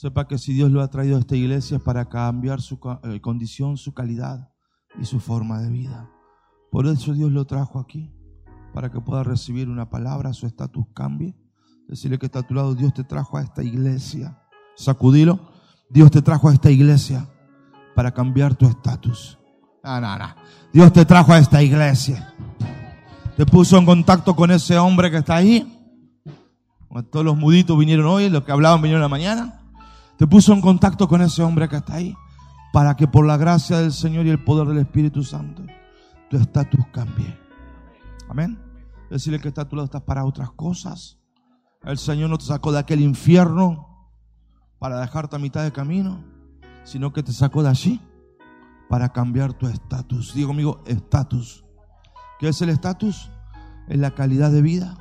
Sepa que si Dios lo ha traído a esta iglesia es para cambiar su eh, condición, su calidad y su forma de vida. Por eso Dios lo trajo aquí, para que pueda recibir una palabra, su estatus cambie. Decirle que está a tu lado, Dios te trajo a esta iglesia. Sacudilo. Dios te trajo a esta iglesia para cambiar tu estatus. No, no. Dios te trajo a esta iglesia. Te puso en contacto con ese hombre que está ahí. Todos los muditos vinieron hoy, los que hablaban vinieron la mañana. Te puso en contacto con ese hombre que está ahí. Para que por la gracia del Señor y el poder del Espíritu Santo, tu estatus cambie. Amén. Decirle que está a tu lado, estás para otras cosas. El Señor no te sacó de aquel infierno para dejarte a mitad de camino, sino que te sacó de allí para cambiar tu estatus. Digo, amigo, estatus. ¿Qué es el estatus? Es la calidad de vida,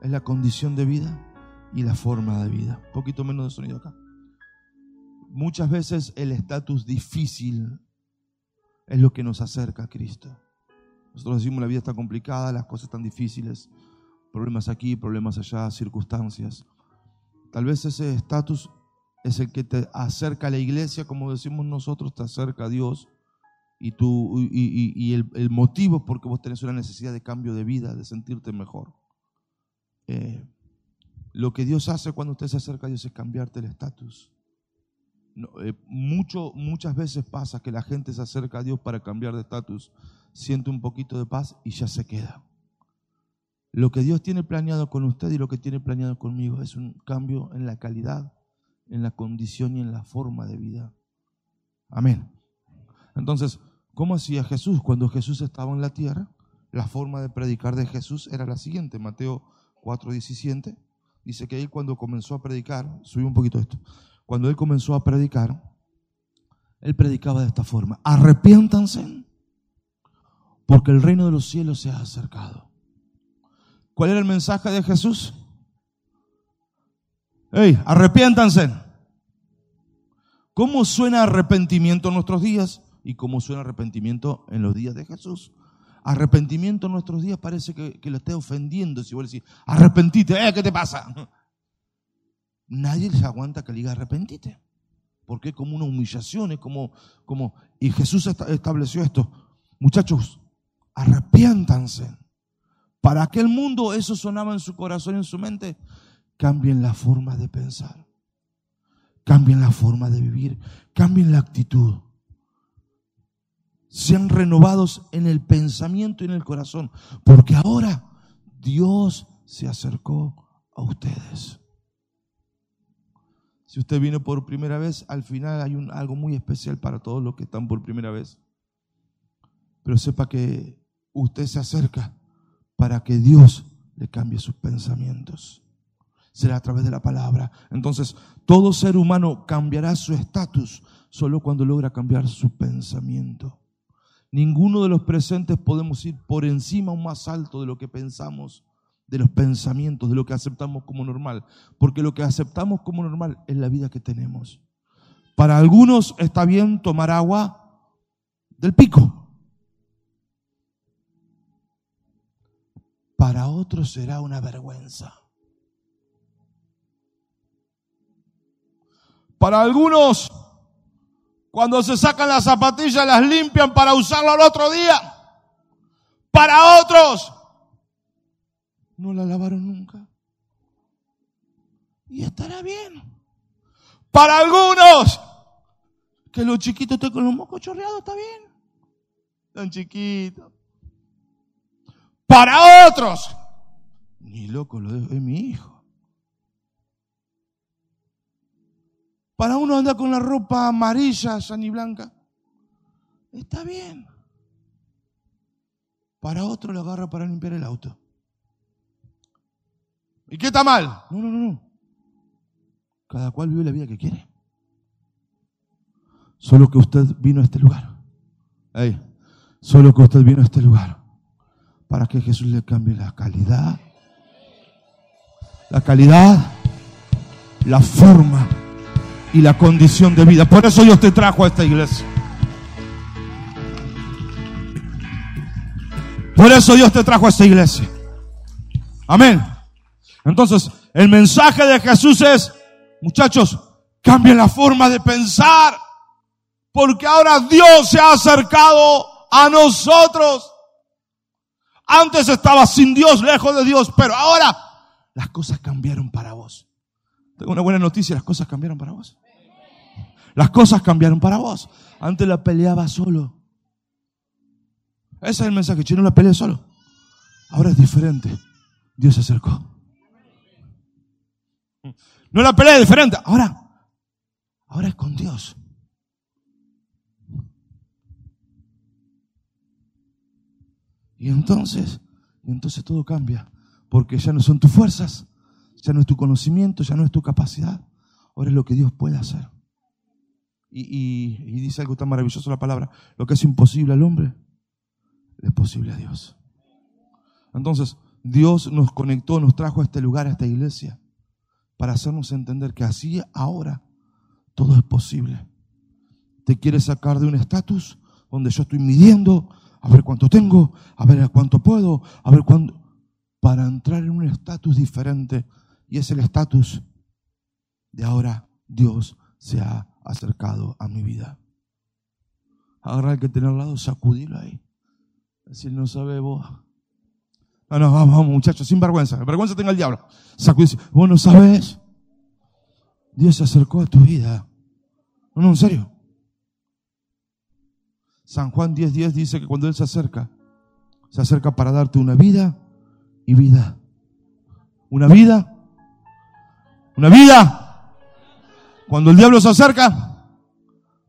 es la condición de vida y la forma de vida. Un poquito menos de sonido acá. Muchas veces el estatus difícil es lo que nos acerca a Cristo. Nosotros decimos la vida está complicada, las cosas están difíciles, problemas aquí, problemas allá, circunstancias. Tal vez ese estatus es el que te acerca a la iglesia, como decimos nosotros, te acerca a Dios. Y, tú, y, el, el motivo porque vos tenés una necesidad de cambio de vida, de sentirte mejor. Eh, lo que Dios hace cuando usted se acerca a Dios es cambiarte el estatus. Eh, mucho, muchas veces pasa que la gente se acerca a Dios para cambiar de estatus, siente un poquito de paz y ya se queda. Lo que Dios tiene planeado con usted y lo que tiene planeado conmigo es un cambio en la calidad, en la condición y en la forma de vida. Amén. Entonces, ¿cómo hacía Jesús cuando Jesús estaba en la tierra? La forma de predicar de Jesús era la siguiente. Mateo 4:17 dice que él cuando comenzó a predicar, subí un poquito esto, cuando él comenzó a predicar, él predicaba de esta forma, arrepiéntanse porque el reino de los cielos se ha acercado. ¿Cuál era el mensaje de Jesús? ¡Ey, arrepiéntanse! ¿Cómo suena arrepentimiento en nuestros días? ¿Y cómo suena arrepentimiento en los días de Jesús? Arrepentimiento en nuestros días parece que, lo esté ofendiendo. Si vos le decís, arrepentite, ¿eh? ¿qué te pasa? Nadie les aguanta que le diga arrepentite. Porque es como una humillación, es como, como, y Jesús esta- estableció esto. Muchachos, arrepiéntanse. Para que el mundo, eso sonaba en su corazón y en su mente, cambien la forma de pensar, cambien la forma de vivir, cambien la actitud. Sean renovados en el pensamiento y en el corazón, porque ahora Dios se acercó a ustedes. Si usted vino por primera vez, al final hay algo muy especial para todos los que están por primera vez. Pero sepa que usted se acerca para que Dios le cambie sus pensamientos. Será a través de la palabra. Entonces, todo ser humano cambiará su estatus solo cuando logra cambiar su pensamiento. Ninguno de los presentes podemos ir por encima o más alto de lo que pensamos, de los pensamientos, de lo que aceptamos como normal. Porque lo que aceptamos como normal es la vida que tenemos. Para algunos está bien tomar agua del pico. Para otros será una vergüenza. Para algunos, cuando se sacan las zapatillas, las limpian para usarlo al otro día. Para otros, no la lavaron nunca. Y estará bien. Para algunos, que los chiquitos estén con los mocos chorreados, está bien. Tan chiquitos. Para otros, ni loco, lo dejo, es mi hijo. Para uno anda con la ropa amarilla, ya ni blanca. Está bien. Para otro lo agarra para limpiar el auto. ¿Y qué está mal? No, no, no, no. Cada cual vive la vida que quiere. Solo que usted vino a este lugar. Solo que usted vino a este lugar para que Jesús le cambie la calidad, la calidad, la forma y la condición de vida. Por eso Dios te trajo a esta iglesia. Por eso Dios te trajo a esta iglesia. Amén. Entonces, el mensaje de Jesús es, muchachos, Cambia la forma de pensar. Porque ahora Dios se ha acercado a nosotros. Antes estaba sin Dios, lejos de Dios, pero ahora las cosas cambiaron para vos. Tengo una buena noticia, las cosas cambiaron para vos. Las cosas cambiaron para vos. Antes la peleaba solo. Ese es el mensaje, yo no la peleé solo. Ahora es diferente. Dios se acercó. No la peleé diferente. Ahora, ahora es con Dios. Y entonces, y entonces todo cambia, porque ya no son tus fuerzas, ya no es tu conocimiento, ya no es tu capacidad, ahora es lo que Dios puede hacer. Y, dice algo tan maravilloso la palabra, lo que es imposible al hombre, es posible a Dios. Entonces, Dios nos conectó, nos trajo a este lugar, a esta iglesia, para hacernos entender que así ahora todo es posible. Te quiere sacar de un estatus donde yo estoy midiendo, a ver cuánto tengo, a ver cuánto puedo, a ver cuánto, para entrar en un estatus diferente. Y es el estatus de ahora Dios se ha acercado a mi vida. Agarra el que tiene al lado, sacudirlo ahí. Decir, no sabe vos. No, no, vamos, muchachos, sin vergüenza. Vergüenza tenga el diablo. Sacudirse. Vos no sabes. Dios se acercó a tu vida. No, no, en serio. San Juan 10:10 dice que cuando Él se acerca, se acerca para darte una vida y vida. Una vida, una vida. Cuando el diablo se acerca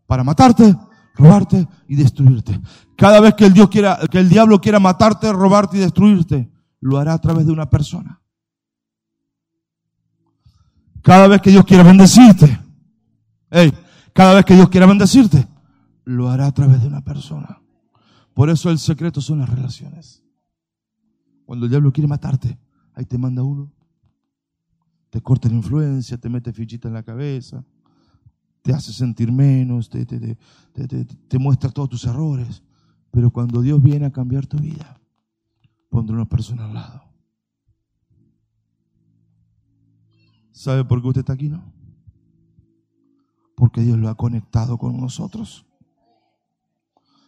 para matarte, robarte y destruirte. Cada vez que el, Dios quiera, que el diablo quiera matarte, robarte y destruirte, lo hará a través de una persona. Cada vez que Dios quiera bendecirte, cada vez que Dios quiera bendecirte, lo hará a través de una persona. Por eso el secreto son las relaciones. Cuando el diablo quiere matarte, ahí te manda uno. Te corta la influencia, te mete fichita en la cabeza, te hace sentir menos, te, te, muestra todos tus errores. Pero cuando Dios viene a cambiar tu vida, pondrá una persona al lado. ¿Sabe por qué usted está aquí, no? Porque Dios lo ha conectado con nosotros.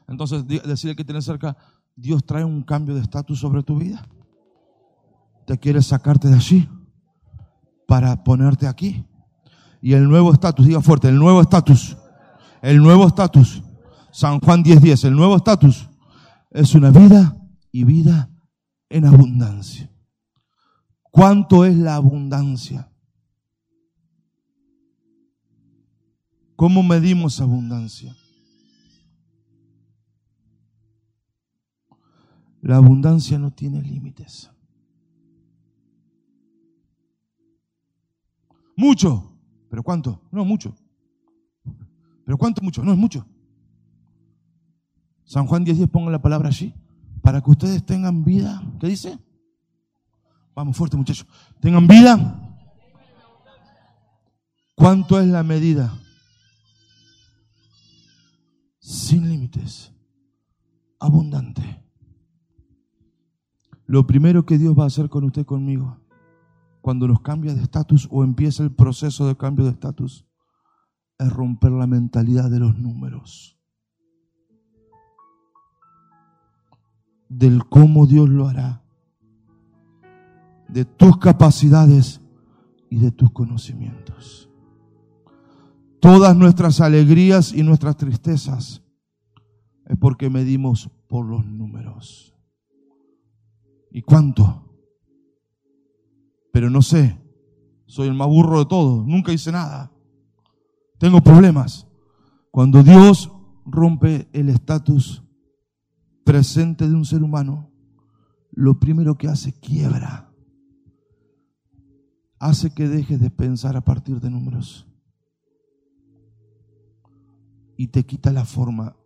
Entonces, decirle que tiene cerca, Dios trae un cambio de estatus sobre tu vida. Te quiere sacarte de allí para ponerte aquí. Y el nuevo estatus, diga fuerte, el nuevo estatus, el nuevo estatus, San Juan 10:10, 10, el nuevo estatus es una vida y vida en abundancia. ¿Cuánto es la abundancia? ¿Cómo medimos abundancia? La abundancia no tiene límites. Mucho. ¿Pero cuánto? No, mucho. ¿Pero cuánto mucho? No, es mucho. San Juan 10.10 10, ponga la palabra allí. Para que ustedes tengan vida. ¿Qué dice? Vamos fuerte muchachos. Tengan vida. ¿Cuánto es la medida? Sin límites. Abundante. Lo primero que Dios va a hacer con usted conmigo, cuando nos cambia de estatus o empieza el proceso de cambio de estatus, es romper la mentalidad de los números. Del cómo Dios lo hará. De tus capacidades y de tus conocimientos. Todas nuestras alegrías y nuestras tristezas es porque medimos por los números. ¿Y cuánto? Pero no sé. Soy el más burro de todos. Nunca hice nada. Tengo problemas. Cuando Dios rompe el estatus presente de un ser humano, lo primero que hace quiebra. Hace que dejes de pensar a partir de números. Y te quita la forma.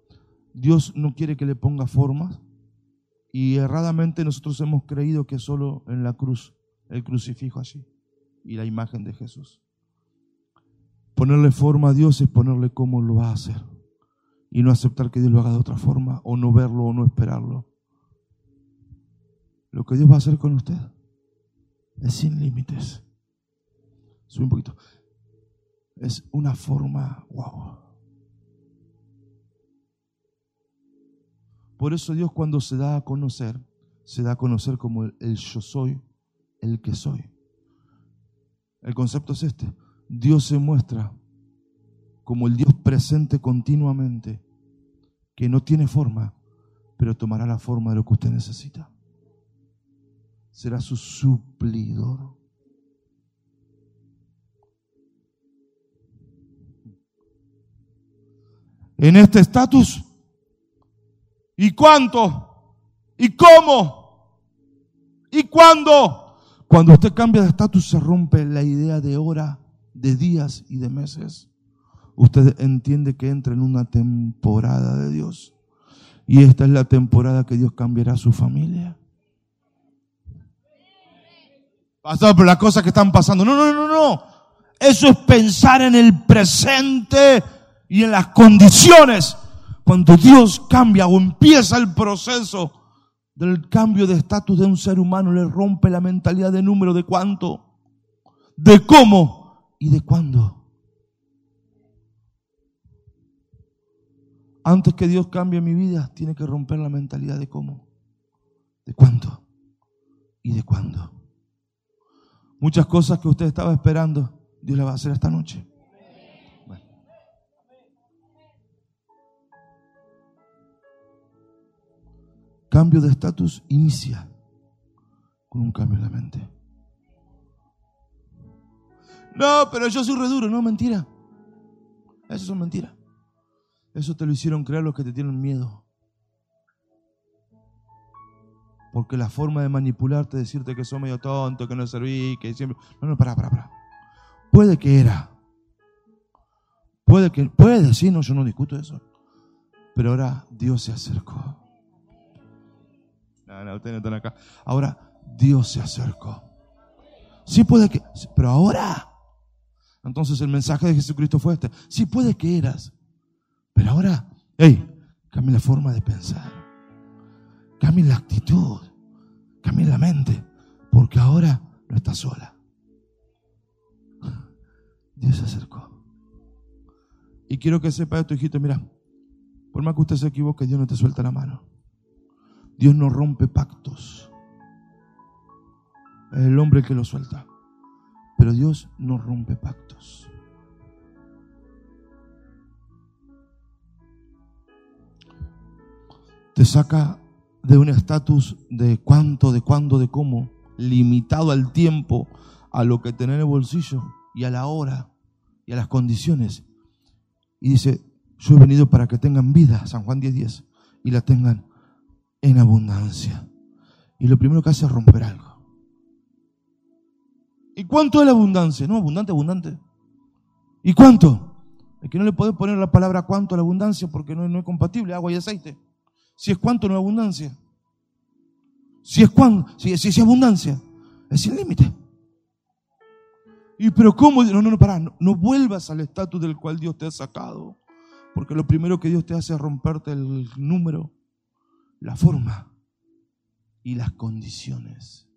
Dios no quiere que le ponga formas y erradamente nosotros hemos creído que solo en la cruz, el crucifijo allí y la imagen de Jesús. Ponerle forma a Dios es ponerle cómo lo va a hacer y no aceptar que Dios lo haga de otra forma o no verlo o no esperarlo. Lo que Dios va a hacer con usted es sin límites. Sube un poquito. es una forma, wow. Por eso Dios cuando se da a conocer, se da a conocer como el, el yo soy, el que soy. El concepto es este. Dios se muestra como el Dios presente continuamente, que no tiene forma, pero tomará la forma de lo que usted necesita. Será su suplidor. En este estatus, ¿y cuánto? ¿Y cómo? ¿Y cuándo? Cuando usted cambia de estatus se rompe la idea de hora, de días y de meses. Usted entiende que entra en una temporada de Dios. Y esta es la temporada que Dios cambiará su familia. Pastor, por las cosas que están pasando. No, no, no, no. Eso es pensar en el presente y en las condiciones. Cuando Dios cambia o empieza el proceso del cambio de estatus de un ser humano, le rompe la mentalidad de número de cuánto, de cómo y de cuándo. Antes que Dios cambie mi vida, tiene que romper la mentalidad de cómo, de cuánto y de cuándo. Muchas cosas que usted estaba esperando, Dios las va a hacer esta noche. Cambio de estatus inicia con un cambio en la mente. No, pero yo soy reduro. No, mentira. Eso son mentiras. Eso te lo hicieron creer los que te tienen miedo. Porque la forma de manipularte, decirte que sos medio tonto, que no serví, que siempre. No, no, para, para, para. Puede que era. Puede que, puede, sí, no, yo no discuto eso. Pero ahora Dios se acercó. Ustedes no están acá. Ahora Dios se acercó. Sí puede que, pero ahora. Entonces el mensaje de Jesucristo fue este. Sí puede que eras, pero ahora, hey, cambia la forma de pensar. Cambia la actitud. Cambia la mente. Porque ahora no estás sola. Dios se acercó. Y quiero que sepa esto, hijito, mira, por más que usted se equivoque, Dios no te suelta la mano. Dios no rompe pactos. Es el hombre el que lo suelta. Pero Dios no rompe pactos. Te saca de un estatus de cuánto, de cuándo, de cómo, limitado al tiempo, a lo que tener en el bolsillo y a la hora y a las condiciones. Y dice, yo he venido para que tengan vida, San Juan 10:10, 10, y la tengan en abundancia. Y lo primero que hace es romper algo. ¿Y cuánto es la abundancia? No, abundante, abundante. ¿Y cuánto? Es que no le puedes poner la palabra cuánto a la abundancia porque no, no es compatible, agua y aceite. Si es cuánto, no es abundancia. Si es cuánto, si, es abundancia, es sin límite. Y pero ¿cómo? No, no, no, pará, no, no vuelvas al estatus del cual Dios te ha sacado. Porque lo primero que Dios te hace es romperte el número, la forma y las condiciones.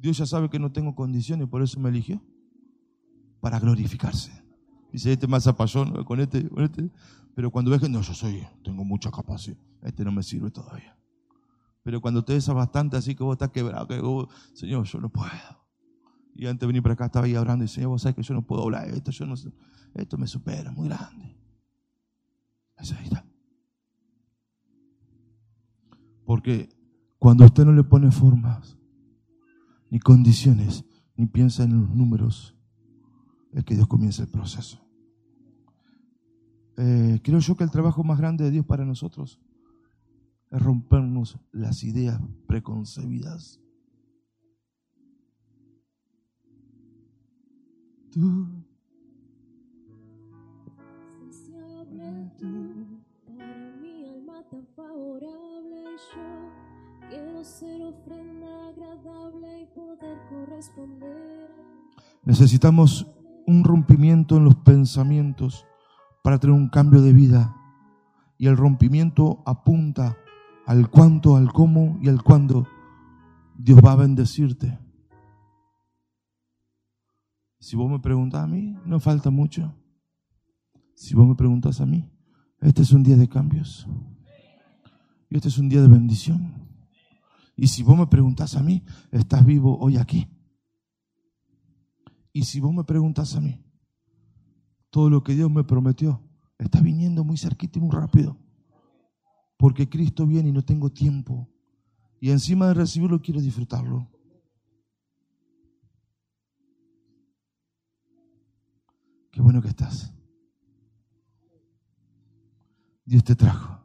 Dios ya sabe que no tengo condiciones, por eso me eligió. Para glorificarse. Dice, este más zapallón, con este, con este. Pero cuando ves que no, yo soy, tengo mucha capacidad, este no me sirve todavía. Pero cuando te ves bastante así que vos estás quebrado, que vos, Señor, yo no puedo. Y antes de venir para acá estaba ahí hablando y Señor, vos sabes que yo no puedo hablar esto, yo no esto me supera, muy grande. Esa ahí está. Porque cuando usted no le pone formas, ni condiciones, ni piensa en los números, es que Dios comienza el proceso. Eh, creo yo que el trabajo más grande de Dios para nosotros es rompernos las ideas preconcebidas. Tú. Para mi alma tan favorable, yo quiero ser ofrenda agradable y poder corresponder. Necesitamos un rompimiento en los pensamientos para tener un cambio de vida. Y el rompimiento apunta al cuánto, al cómo y al cuándo Dios va a bendecirte. Si vos me preguntás a mí, no falta mucho. Si vos me preguntas a mí, este es un día de cambios. Y este es un día de bendición. Y si vos me preguntas a mí, estás vivo hoy aquí. Y si vos me preguntas a mí, todo lo que Dios me prometió está viniendo muy cerquita y muy rápido. Porque Cristo viene y no tengo tiempo. Y encima de recibirlo quiero disfrutarlo. Qué bueno que estás. Dios te trajo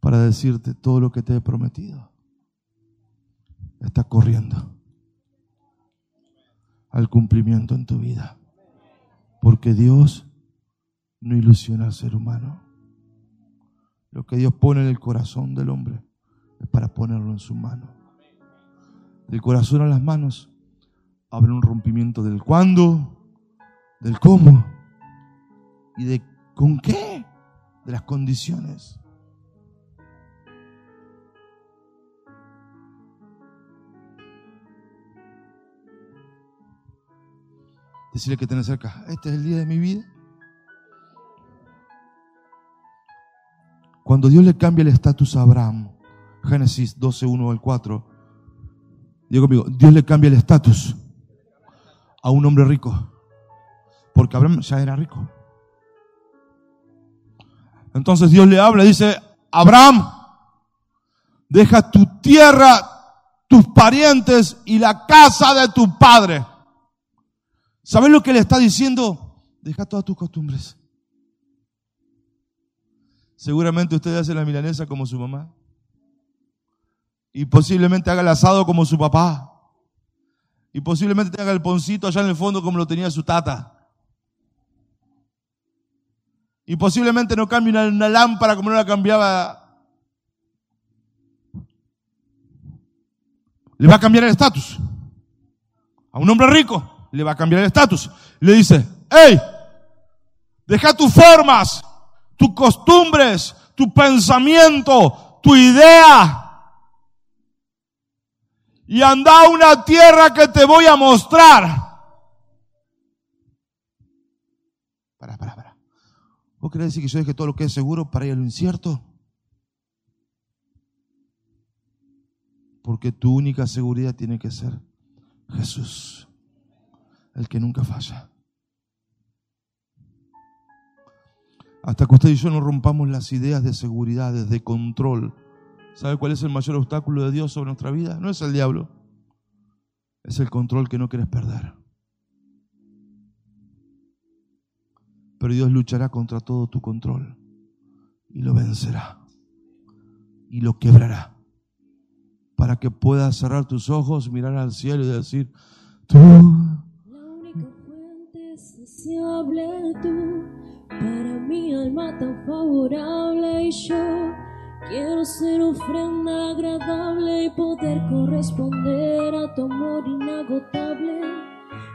para decirte todo lo que te he prometido. Está corriendo al cumplimiento en tu vida. Porque Dios no ilusiona al ser humano. Lo que Dios pone en el corazón del hombre es para ponerlo en su mano. Del corazón a las manos habrá un rompimiento del cuándo, del cómo y de con qué, de las condiciones. Decirle que tenés cerca, este es el día de mi vida. Cuando Dios le cambia el estatus a Abraham, Génesis 12, 1 al 4, digo conmigo, Dios le cambia el estatus a un hombre rico, porque Abraham ya era rico. Entonces Dios le habla dice, Abraham, deja tu tierra, tus parientes y la casa de tu padre ¿Sabes lo que le está diciendo? Deja todas tus costumbres. Seguramente usted hace la milanesa como su mamá. Y posiblemente haga el asado como su papá. Y posiblemente tenga el poncito allá en el fondo como lo tenía su tata. Y posiblemente no cambie una, una lámpara como no la cambiaba. Le va a cambiar el estatus. A un hombre rico le va a cambiar el estatus. Le dice, hey, deja tus formas, tus costumbres, tu pensamiento, tu idea. Y anda a una tierra que te voy a mostrar. Para, para, para. ¿Vos querés decir que yo deje todo lo que es seguro para ir a lo incierto? Porque tu única seguridad tiene que ser Jesús el que nunca falla. Hasta que usted y yo no rompamos las ideas de seguridad, de control. ¿Sabe cuál es el mayor obstáculo de Dios sobre nuestra vida? No es el diablo, es el control que no quieres perder. Pero Dios luchará contra todo tu control y lo vencerá y lo quebrará para que puedas cerrar tus ojos, mirar al cielo y decir, tú tú, para mi alma tan favorable y yo quiero ser ofrenda agradable y poder corresponder a tu amor inagotable.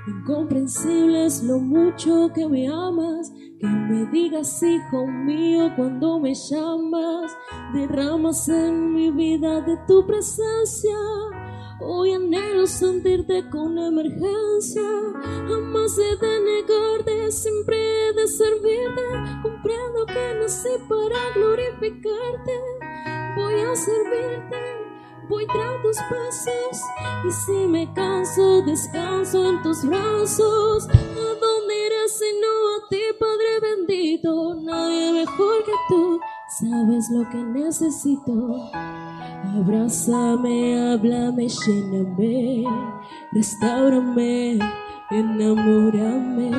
Incomprensible es lo mucho que me amas, que me digas hijo mío cuando me llamas, derramas en mi vida de tu presencia Hoy anhelo sentirte con emergencia, jamás he de negarte, siempre he de servirte. Comprendo que nací para glorificarte, voy a servirte, voy tras tus pasos. Y si me canso, descanso en tus brazos. ¿A dónde iré si no a ti, Padre bendito? Nadie mejor que tú, sabes lo que necesito. Abrázame, háblame, lléname, restaurame, enamórame.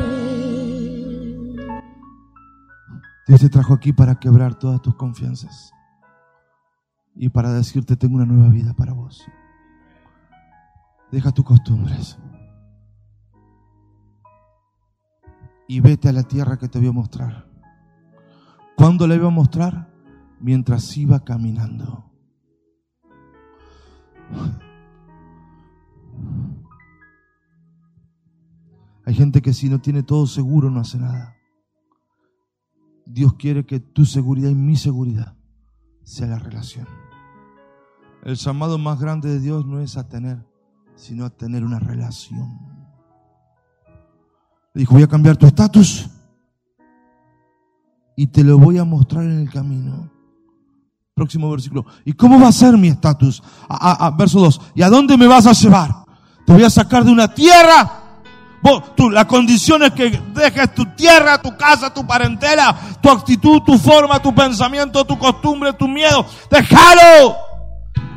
Dios te trajo aquí para quebrar todas tus confianzas y para decirte tengo una nueva vida para vos. Deja tus costumbres y vete a la tierra que te voy a mostrar. ¿Cuándo la iba a mostrar? Mientras iba caminando. Hay gente que si no tiene todo seguro no hace nada. Dios quiere que tu seguridad y mi seguridad sea la relación. El llamado más grande de Dios no es a tener, sino a tener una relación. Dijo, voy a cambiar tu estatus y te lo voy a mostrar en el camino. Próximo versículo. ¿Y cómo va a ser mi estatus? Verso 2. ¿Y a dónde me vas a llevar? Te voy a sacar de una tierra. Vos, tú, la condición es que dejes tu tierra, tu casa, tu parentela, tu actitud, tu forma, tu pensamiento, tu costumbre, tu miedo. Déjalo.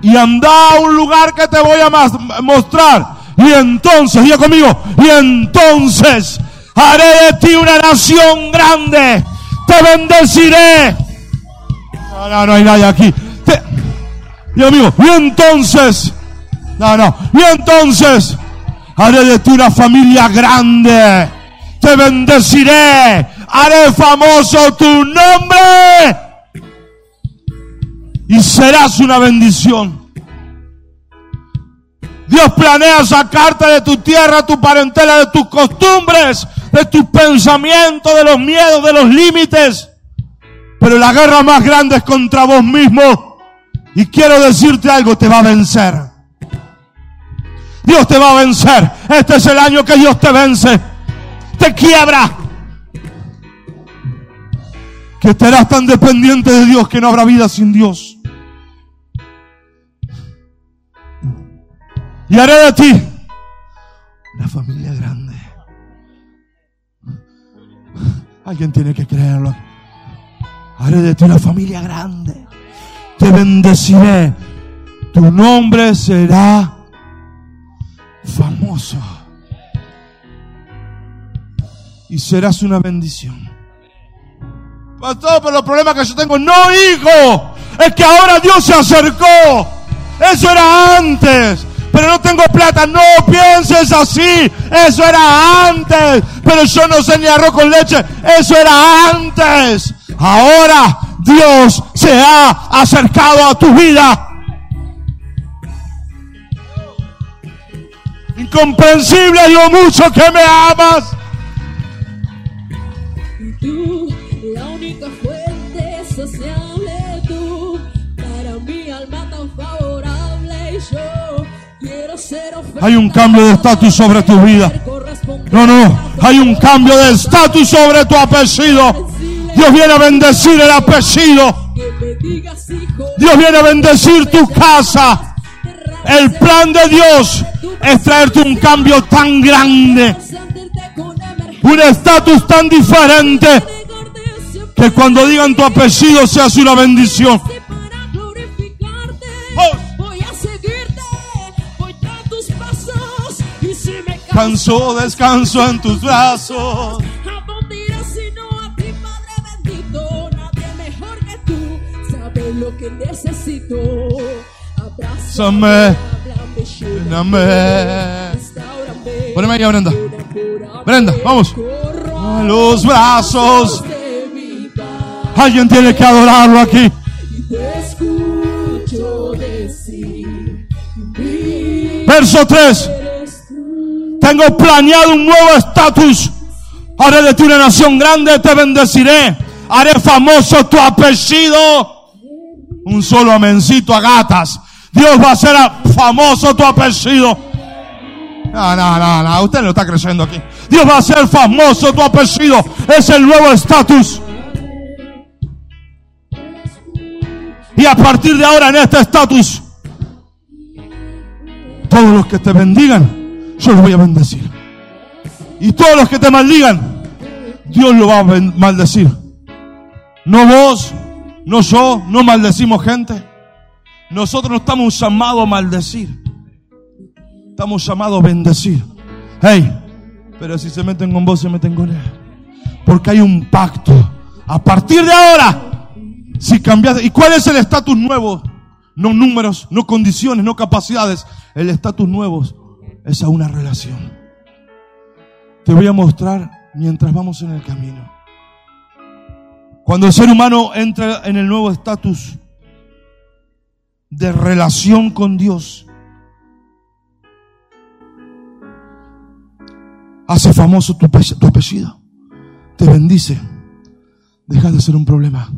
Y anda a un lugar que te voy a mostrar. Y entonces, diga conmigo, y entonces haré de ti una nación grande. Te bendeciré. No, no, no hay nadie aquí. Te- Dios mío, y entonces, no, no, y entonces haré de ti una familia grande. Te bendeciré. Haré famoso tu nombre. Y serás una bendición. Dios planea sacarte de tu tierra, tu parentela, de tus costumbres, de tus pensamientos, de los miedos, de los límites. Pero la guerra más grande es contra vos mismo. Y quiero decirte algo, te va a vencer. Dios te va a vencer. Este es el año que Dios te vence. Te quiebra. Que estarás tan dependiente de Dios que no habrá vida sin Dios. Y haré de ti una familia grande. Alguien tiene que creerlo. Haré de ti una familia grande. Te bendeciré. Tu nombre será famoso. Y serás una bendición. Pastor, pero los problemas que yo tengo, no hijo. Es que ahora Dios se acercó. Eso era antes. Pero no tengo plata. No pienses así. Eso era antes. Pero yo no sé ni arroz con leche. Eso era antes. Ahora Dios se ha acercado a tu vida. Incomprensible lo mucho que me amas. Hay un cambio de estatus sobre tu vida. No, no. Hay un cambio de estatus sobre tu apellido. Dios viene a bendecir el apellido. Dios viene a bendecir tu casa. El plan de Dios es traerte un cambio tan grande, un estatus tan diferente, que cuando digan tu apellido se hace una bendición. Nadie mejor que tú sabe lo que necesito. Abrázame, lléname. Poneme ahí a Brenda. Brenda, vamos. A los brazos. Alguien tiene que adorarlo aquí. y te escucho decir, mi Verso 3. Tengo planeado un nuevo estatus. Haré de ti una nación grande, te bendeciré. Haré famoso tu apellido. Un solo amencito a gatas. Dios va a hacer famoso tu apellido. No, no, no, no, usted no está creciendo aquí. Dios va a hacer famoso tu apellido. Es el nuevo estatus. Y a partir de ahora en este estatus, todos los que te bendigan, yo los voy a bendecir. Y todos los que te maldigan, Dios lo va a maldecir. No vos, no yo, no maldecimos gente. Nosotros no estamos llamados a maldecir. Estamos llamados a bendecir. Hey, pero si se meten con vos, se meten con él. Porque hay un pacto. A partir de ahora, si cambias. ¿Y cuál es el estatus nuevo? No números, no condiciones, no capacidades. El estatus nuevo es a una relación. Te voy a mostrar mientras vamos en el camino. Cuando el ser humano entra en el nuevo estatus de relación con Dios, hace famoso tu, tu apellido, te bendice, dejas de ser un problema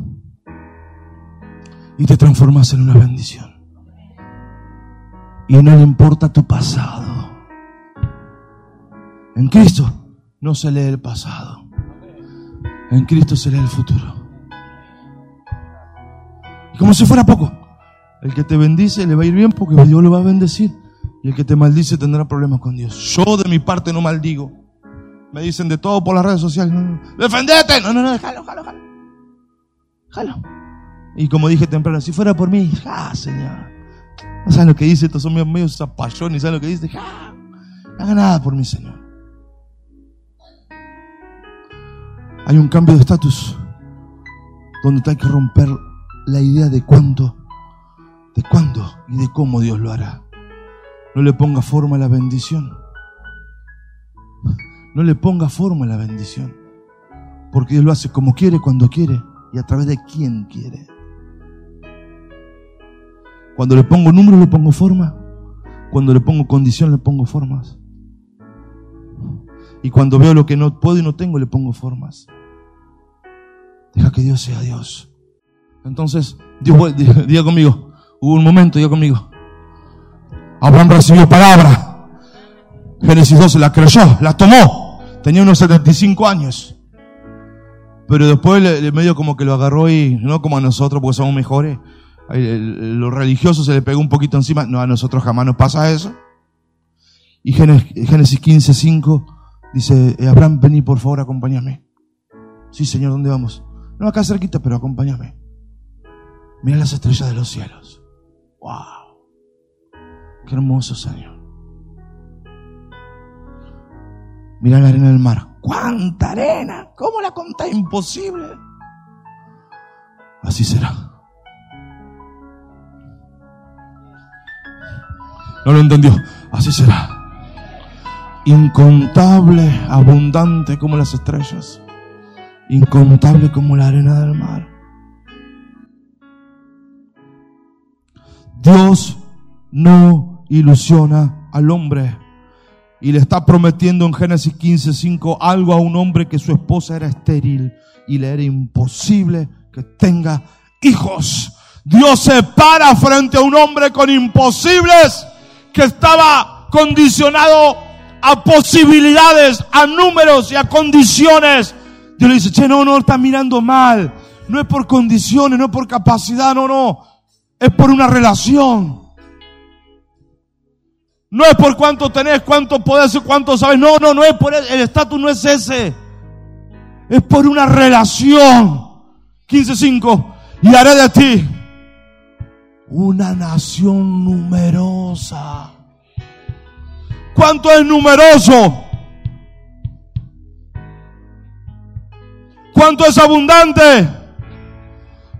y te transformas en una bendición. Y no le importa tu pasado. En Cristo no se lee el pasado. En Cristo se lee el futuro. Y como si fuera poco. El que te bendice le va a ir bien porque Dios lo va a bendecir. Y el que te maldice tendrá problemas con Dios. Yo de mi parte no maldigo. Me dicen de todo por las redes sociales. No, no, ¡Defendete! No, no, no, déjalo, déjalo. Déjalo. Y como dije temprano, si fuera por mí, ¡ah, Señor! No saben lo que dice, estos son medio, medio zapallones, ¿saben lo que dice? ¡Ah! No haga nada por mí, Señor. Hay un cambio de estatus donde hay que romper la idea de cuándo, de cuándo y de cómo Dios lo hará. No le ponga forma a la bendición. No le ponga forma a la bendición. Porque Dios lo hace como quiere, cuando quiere y a través de quien quiere. Cuando le pongo números le pongo forma. Cuando le pongo condición le pongo formas. Y cuando veo lo que no puedo y no tengo le pongo formas. Deja que Dios sea Dios. Entonces, Dios, diga conmigo, hubo un momento, diga conmigo. Abraham recibió palabra. Génesis 12 la creyó, la tomó. Tenía unos 75 años. Pero después le, medio como que lo agarró y no como a nosotros porque somos mejores. Los religiosos se le pegó un poquito encima. No, a nosotros jamás nos pasa eso. Y Génesis 15, 5 dice, eh, Abraham, vení por favor, acompáñame. Sí, Señor, ¿dónde vamos? No, acá cerquita, pero acompáñame. Mira las estrellas de los cielos. ¡Wow! Qué hermoso, Señor. Mira la arena del mar. ¿Cuánta arena? ¿Cómo la contá? Imposible. Así será. No lo entendió. Así será. Incontable, abundante como las estrellas. Incontable como la arena del mar. Dios no ilusiona al hombre y le está prometiendo en Génesis 15:5 algo a un hombre que su esposa era estéril y le era imposible que tenga hijos. Dios se para frente a un hombre con imposibles que estaba condicionado a posibilidades, a números y a condiciones. Dios le dice, che, no, no, está mirando mal. No es por condiciones, no es por capacidad, no, no. Es por una relación. No es por cuánto tenés, cuánto podés, cuánto sabes. No, no, no es por el estatus, no es ese. Es por una relación. 15.5. Y haré de ti una nación numerosa. ¿Cuánto es numeroso? ¿Cuánto es abundante?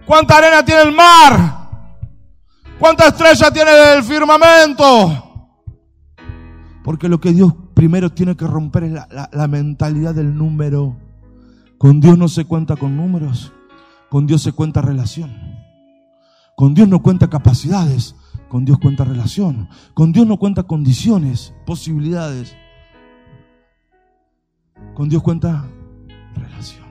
¿Cuánta arena tiene el mar? ¿Cuánta estrella tiene el firmamento? Porque lo que Dios primero tiene que romper es la, mentalidad del número. Con Dios no se cuenta con números, con Dios se cuenta relación. Con Dios no cuenta capacidades, con Dios cuenta relación. Con Dios no cuenta condiciones, posibilidades. Con Dios cuenta relación.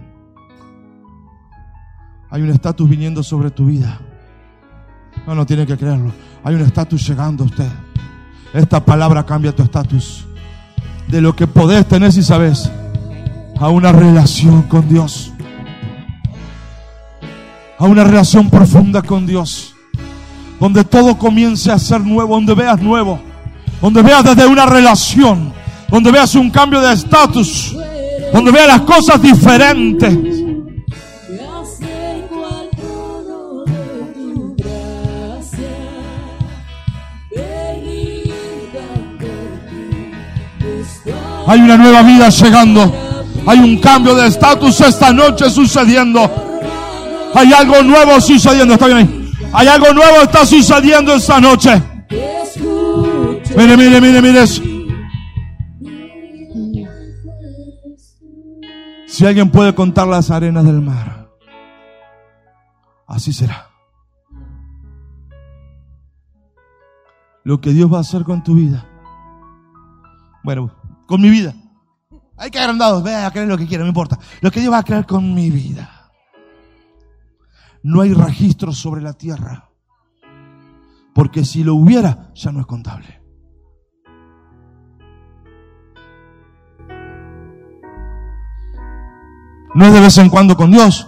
Hay un estatus viniendo sobre tu vida. No, no tiene que creerlo. Hay un estatus llegando a usted. Esta palabra cambia tu estatus. De lo que podés tener si sabes a una relación con Dios. A una relación profunda con Dios. Donde todo comience a ser nuevo, donde veas nuevo. Donde veas desde una relación. Donde veas un cambio de estatus. Donde veas las cosas diferentes. Hay una nueva vida llegando. Hay un cambio de estatus esta noche sucediendo. Hay algo nuevo sucediendo. Está bien ahí. Hay algo nuevo está sucediendo esta noche. Mire, mire, mire, mire. Si alguien puede contar las arenas del mar, así será. Lo que Dios va a hacer con tu vida. Bueno, con mi vida. Hay que agrandados, vea a creer lo que quiera, no importa. Lo que Dios va a creer con mi vida. No hay registro sobre la tierra. Porque si lo hubiera, ya no es contable. No es de vez en cuando con Dios,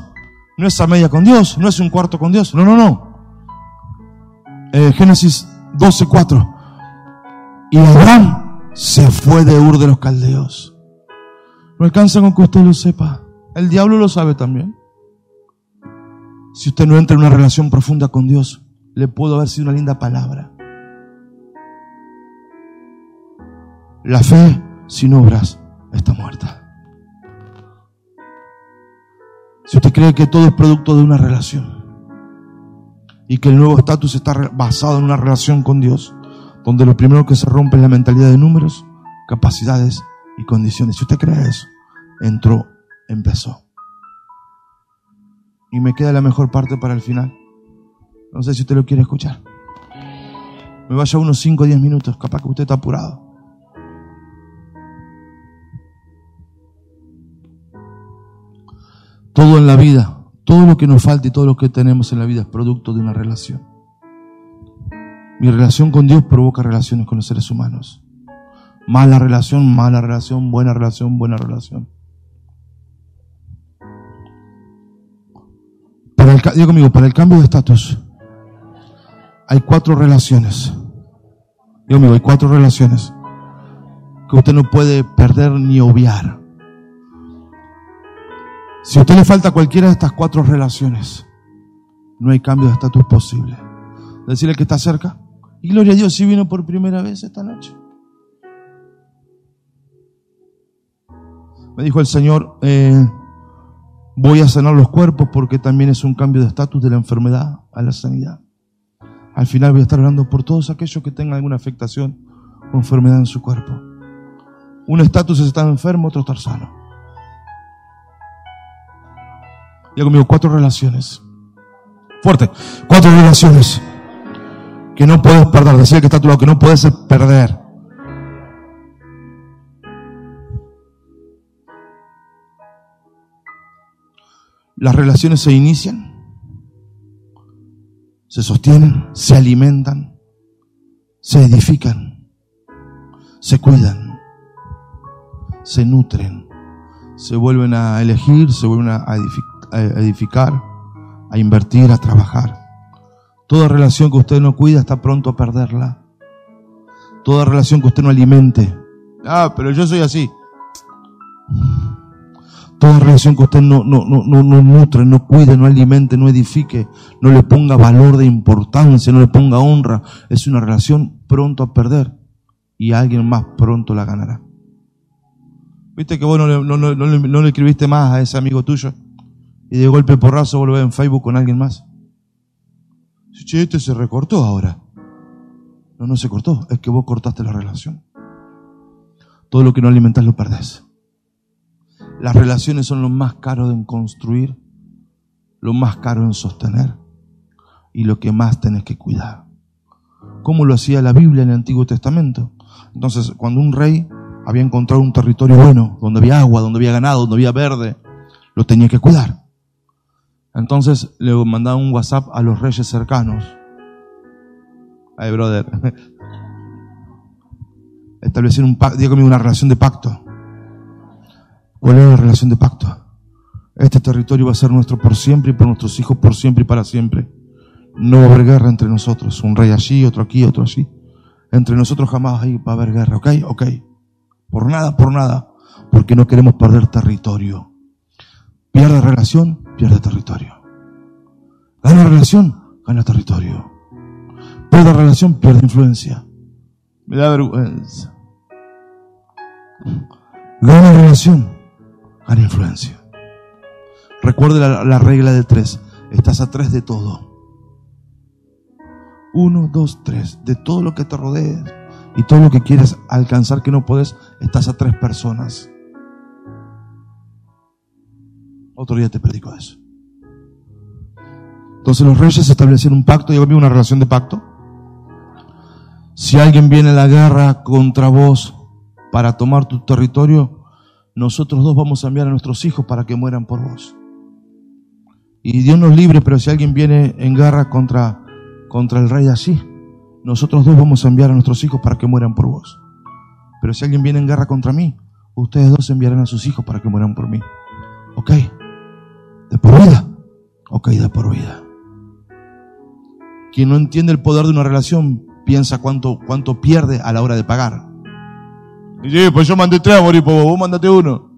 no es a media con Dios, no es un cuarto con Dios, no, no, no. Eh, Génesis 12, 4. Y Abraham se fue de Ur de los Caldeos. No alcanza con que usted lo sepa. El diablo lo sabe también. Si usted no entra en una relación profunda con Dios, le pudo haber sido una linda palabra. La fe sin obras está muerta. Si usted cree que todo es producto de una relación y que el nuevo estatus está basado en una relación con Dios, donde lo primero que se rompe es la mentalidad de números, capacidades y condiciones. Si usted cree eso, entró, empezó. Y me queda la mejor parte para el final. No sé si usted lo quiere escuchar. Me vaya unos 5 o 10 minutos, capaz que usted está apurado. Todo en la vida, todo lo que nos falta y todo lo que tenemos en la vida es producto de una relación. Mi relación con Dios provoca relaciones con los seres humanos. Mala relación, mala relación, buena relación, buena relación. Para digo conmigo, para el cambio de estatus hay cuatro relaciones. Digo conmigo, hay cuatro relaciones que usted no puede perder ni obviar. Si a usted le falta cualquiera de estas cuatro relaciones, no hay cambio de estatus posible. Decirle que está cerca. Y gloria a Dios si vino por primera vez esta noche. Me dijo el Señor, eh, voy a sanar los cuerpos porque también es un cambio de estatus de la enfermedad a la sanidad. Al final voy a estar hablando por todos aquellos que tengan alguna afectación o enfermedad en su cuerpo. Un estatus es estar enfermo, otro estar sano. Ya conmigo, cuatro relaciones. Fuerte. Cuatro relaciones que no puedes perder. Decía que está a tu lado, que no puedes perder. Las relaciones se inician, se sostienen, se alimentan, se edifican, se cuidan, se nutren, se vuelven a elegir, se vuelven a edificar, a invertir, a trabajar. Toda relación que usted no cuida está pronto a perderla. Toda relación que usted no alimente. Ah, pero yo soy así. Toda relación que usted no, no, no, no, nutre, no cuide, no alimente, no edifique, no le ponga valor de importancia, no le ponga honra, es una relación pronto a perder y alguien más pronto la ganará. ¿Viste que vos no, no, no, no le escribiste más a ese amigo tuyo? Y de golpe porrazo volver en Facebook con alguien más. Che, este se recortó ahora. No, no se cortó, es que vos cortaste la relación. Todo lo que no alimentas lo perdés. Las relaciones son lo más caro en construir, lo más caro en sostener y lo que más tenés que cuidar. ¿Cómo lo hacía la Biblia en el Antiguo Testamento? Entonces, cuando un rey había encontrado un territorio bueno, donde había agua, donde había ganado, donde había verde, lo tenía que cuidar. Entonces le mandaba un WhatsApp a los reyes cercanos. Ay, brother. Establecer un pacto, digo una relación de pacto. ¿Cuál es la relación de pacto? Este territorio va a ser nuestro por siempre y por nuestros hijos por siempre y para siempre. No va a haber guerra entre nosotros. Un rey allí, otro aquí, otro allí. Entre nosotros jamás va a haber guerra, ¿ok? Ok. Por nada, por nada. Porque no queremos perder territorio. Pierde relación, pierde territorio. Gana relación, gana territorio. Pierde relación, pierde influencia. Me da vergüenza. Gana relación, gana influencia. Recuerde la, regla de tres. Estás a tres de todo. Uno, dos, tres. De todo lo que te rodee y todo lo que quieres alcanzar que no puedes, estás a tres personas. Otro día te predico eso. Entonces los reyes establecieron un pacto, y había una relación de pacto. Si alguien viene a la guerra contra vos para tomar tu territorio, nosotros dos vamos a enviar a nuestros hijos para que mueran por vos. Y Dios nos libre, pero si alguien viene en guerra contra, contra el rey así, nosotros dos vamos a enviar a nuestros hijos para que mueran por vos. Pero si alguien viene en guerra contra mí, ustedes dos enviarán a sus hijos para que mueran por mí. Ok, de por vida. Ok, de por vida. Quien no entiende el poder de una relación piensa cuánto, cuánto pierde a la hora de pagar. Y sí, pues yo mandé tres a morir, pues vos mandate uno.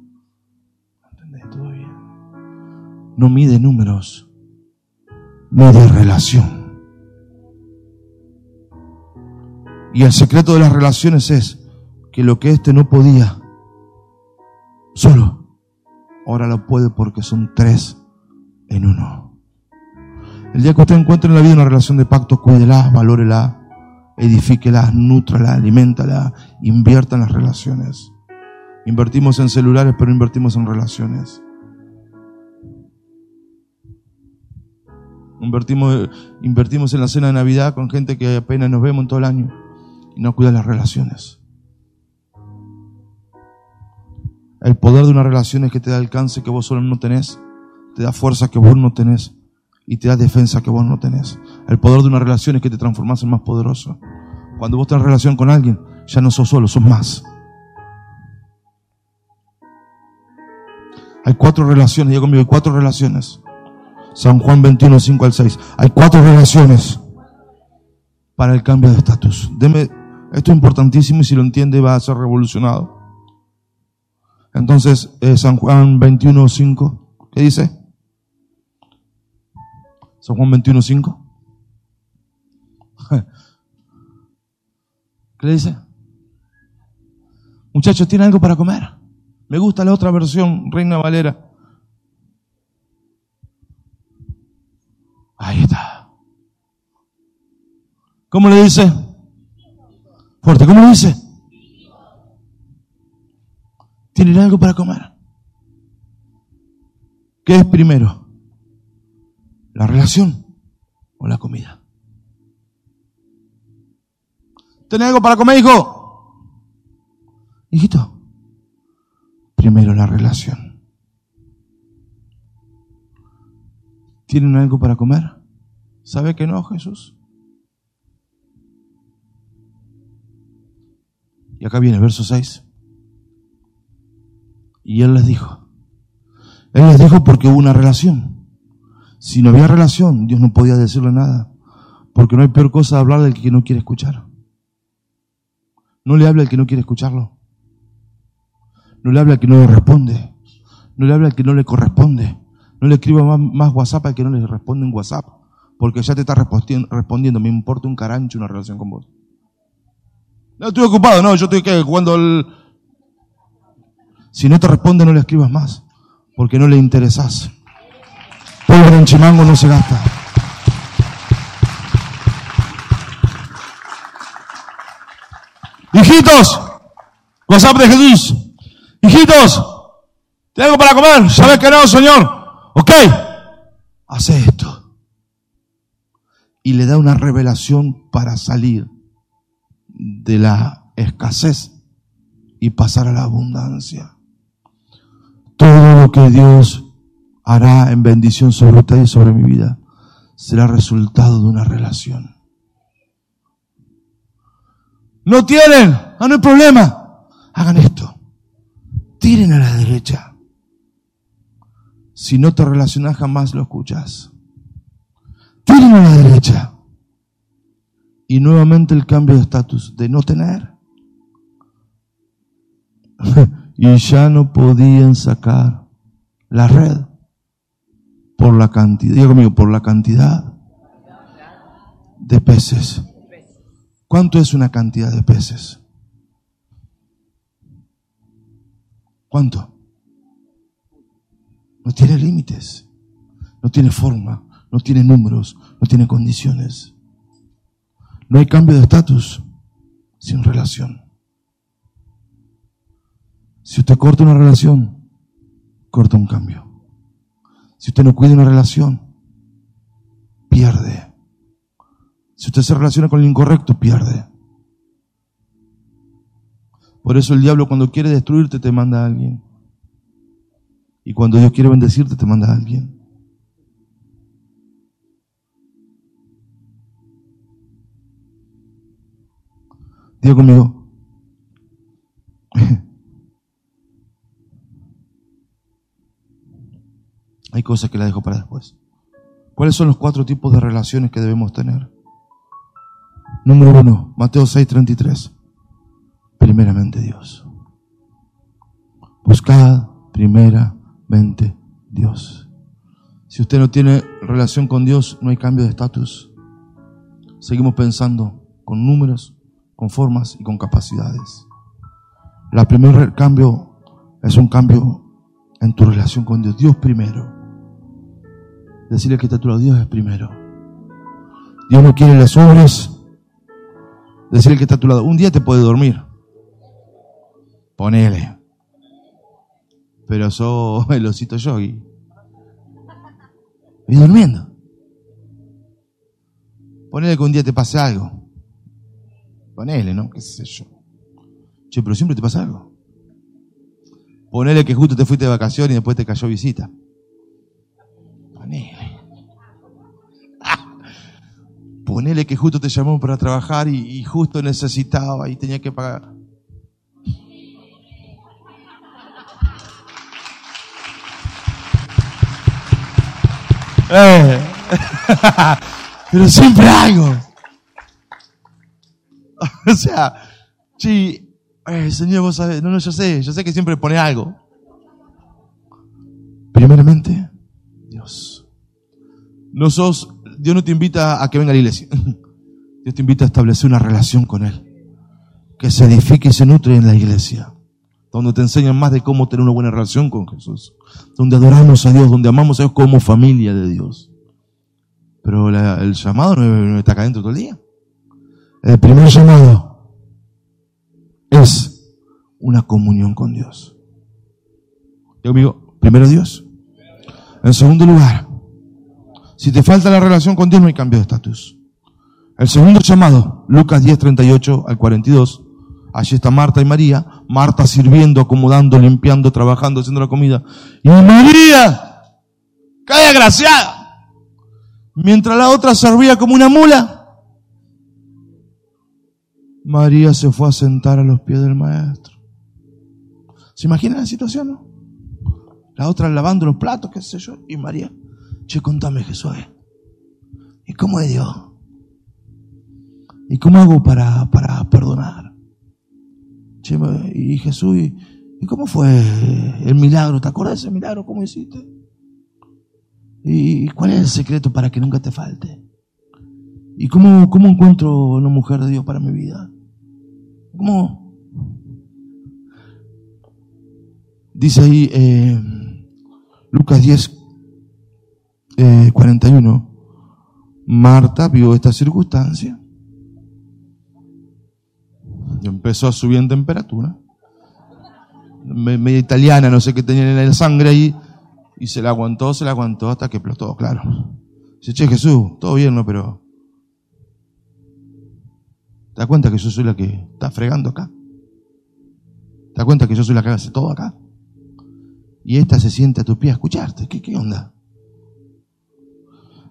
¿Entendés? Bien. No mide números, mide relación. Y el secreto de las relaciones es que lo que éste no podía solo, ahora lo puede porque son tres en uno. El día que usted encuentre en la vida una relación de pacto, cuídela, valórela, edifíquela, nútrala, alimentala, invierta en las relaciones. Invertimos en celulares, pero invertimos en relaciones. Invertimos, invertimos en la cena de Navidad con gente que apenas nos vemos en todo el año y no cuida las relaciones. El poder de una relación es que te da alcance que vos solo no tenés, te da fuerza que vos no tenés y te da defensa que vos no tenés. El poder de una relación es que te transformas en más poderoso. Cuando vos tenés relación con alguien, ya no sos solo, sos más. Hay cuatro relaciones, digo conmigo, hay cuatro relaciones. San Juan 21, 5 al 6. Hay cuatro relaciones para el cambio de estatus. Deme, esto es importantísimo y si lo entiende va a ser revolucionado. Entonces, eh, San Juan 21, 5, ¿qué dice? San Juan 21, 5. ¿Qué le dice? Muchachos, ¿tienen algo para comer? Me gusta la otra versión, Reina Valera. Ahí está. ¿Cómo le dice? Fuerte, ¿cómo le dice? ¿Tienen algo para comer? ¿Qué es primero? ¿La relación o la comida? ¿Tienen algo para comer, hijo? Hijito, primero la relación. ¿Tienen algo para comer? ¿Sabe que no, Jesús? Y acá viene verso 6. Y él les dijo, él les dijo porque hubo una relación. Si no había relación, Dios no podía decirle nada. Porque no hay peor cosa de hablar del que no quiere escuchar. No le habla al que no quiere escucharlo. No le habla al que no le responde. No le habla al que no le corresponde. No le escriba más, más WhatsApp al que no le responde en WhatsApp. Porque ya te está respondiendo. Me importa un carancho una relación con vos. No estoy ocupado, no, yo estoy que jugando el... Si no te responde, no le escribas más. Porque no le interesas. Pobre en chimango no se gasta. Hijitos, WhatsApp de Jesús. Hijitos, ¿te algo para comer? ¿Sabes que no, Señor? Ok, hace esto. Y le da una revelación para salir de la escasez y pasar a la abundancia. Todo lo que Dios hará en bendición sobre usted y sobre mi vida será resultado de una relación. No tienen, ah, no hay problema. Hagan esto. Tiren a la derecha. Si no te relacionas jamás lo escuchas. Tiren a la derecha. Y nuevamente el cambio de estatus de no tener. y ya no podían sacar la red por la cantidad, digo conmigo, por la cantidad de peces. ¿Cuánto es una cantidad de peces? ¿Cuánto? No tiene límites, no tiene forma, no tiene números, no tiene condiciones. No hay cambio de estatus sin relación. Si usted corta una relación, corta un cambio. Si usted no cuida una relación, pierde. Si usted se relaciona con el incorrecto, pierde. Por eso el diablo cuando quiere destruirte te manda a alguien. Y cuando Dios quiere bendecirte te manda a alguien. Diga conmigo. Hay cosas que la dejo para después. ¿Cuáles son los cuatro tipos de relaciones que debemos tener? Número uno, Mateo 6:33. Primeramente Dios. Buscad primeramente Dios. Si usted no tiene relación con Dios, no hay cambio de estatus. Seguimos pensando con números, con formas y con capacidades. La primer cambio es un cambio en tu relación con Dios. Dios primero. Decirle que está a tu lado, Dios es primero. Dios no quiere las obras. Decirle que está a tu lado. Un día te puede dormir. Ponele. Pero soy el osito yogi. Y durmiendo. Ponele que un día te pase algo. Ponele, ¿no? ¿Qué sé yo? Che, pero siempre te pasa algo. Ponele que justo te fuiste de vacaciones y después te cayó visita. Ponele. Ponele que justo te llamó para trabajar y, y justo necesitaba y tenía que pagar. Eh. Pero siempre algo. o sea, sí, eh, Señor, vos sabés, no, no, yo sé, yo sé que siempre pone algo. Primeramente, Dios. No sos, Dios no te invita a que venga a la iglesia. Dios te invita a establecer una relación con Él. Que se edifique y se nutre en la iglesia. Donde te enseñan más de cómo tener una buena relación con Jesús. Donde adoramos a Dios, donde amamos a Dios como familia de Dios. Pero el llamado no, no está acá adentro todo el día. El primer llamado es una comunión con Dios. Digo conmigo, primero Dios. En segundo lugar, si te falta la relación con Dios no hay cambio de estatus. El segundo llamado, Lucas 10, 38 al 42. Allí está Marta y María. Marta sirviendo, acomodando, limpiando, trabajando, haciendo la comida. Y María, ¡qué desgraciada! Mientras la otra servía como una mula, María se fue a sentar a los pies del maestro. ¿Se imaginan la situación, no? La otra lavando los platos, qué sé yo, y María, che, contame Jesús, ¿y cómo es Dios? ¿Y cómo hago para, para perdonar? Che, y Jesús, ¿y, cómo fue el milagro? ¿Te acuerdas de ese milagro? ¿Cómo hiciste? ¿Y cuál es el secreto para que nunca te falte? ¿Y cómo, cómo encuentro una mujer de Dios para mi vida? ¿Cómo? Dice ahí eh, Lucas 10, eh, 41. Marta vio esta circunstancia y empezó a subir en temperatura. Me- Media italiana, no sé qué tenía en la sangre ahí. Y se la aguantó, se la aguantó hasta que explotó, claro. Dice, che, Jesús, todo bien, ¿no? Pero. ¿Te das cuenta que yo soy la que está fregando acá? ¿Te das cuenta que yo soy la que hace todo acá? Y esta se siente a tu pie a escucharte. ¿Qué, qué onda?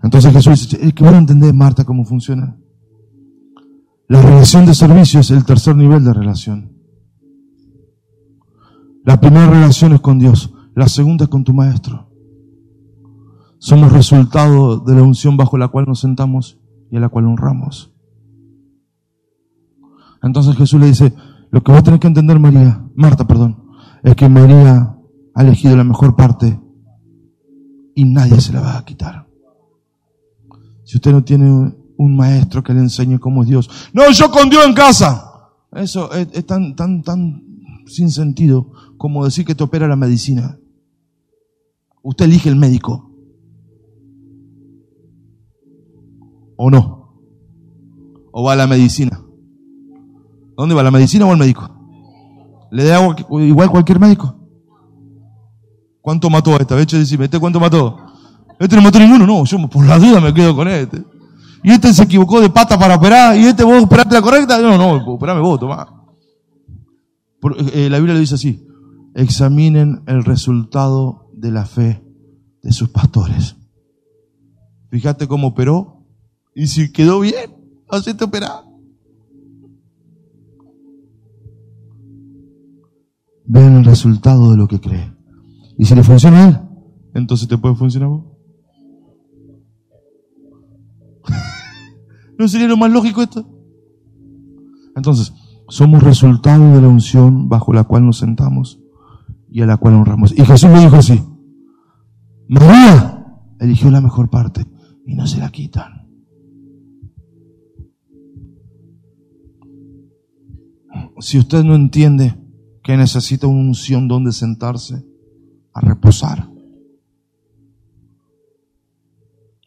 Entonces Jesús dice, "Che, es que vos no entendés, Marta, cómo funciona. La relación de servicio es el tercer nivel de relación. La primera relación es con Dios, la segunda es con tu maestro. Somos resultado de la unción bajo la cual nos sentamos y a la cual honramos. Entonces Jesús le dice, lo que vos tenés que entender, María, Marta, perdón, es que María ha elegido la mejor parte y nadie se la va a quitar. Si usted no tiene un maestro que le enseñe cómo es Dios, no, yo con Dios en casa. Eso es, tan, tan, tan sin sentido como decir que te opera la medicina. Usted elige el médico. ¿O no? ¿O va a la medicina? ¿Dónde va la medicina o al médico? ¿Le da igual cualquier médico? ¿Cuánto mató a esta? De hecho, decime, ¿este cuánto mató? Este no mató ninguno, no, yo por la duda me quedo con este. Y este se equivocó de pata para operar, y este vos operaste la correcta, no, no, operame vos, tomá. Eh, la Biblia le dice así, examinen el resultado de la fe de sus pastores. Fíjate cómo operó, y si quedó bien, hacete operar. Vean el resultado de lo que cree. Y si le funciona a él, Entonces te puede funcionar vos. ¿No sería lo más lógico esto? Entonces, somos resultado de la unción bajo la cual nos sentamos y a la cual honramos. Y Jesús me dijo así, María eligió la mejor parte y no se la quitan. Si usted no entiende que necesita una unción donde sentarse a reposar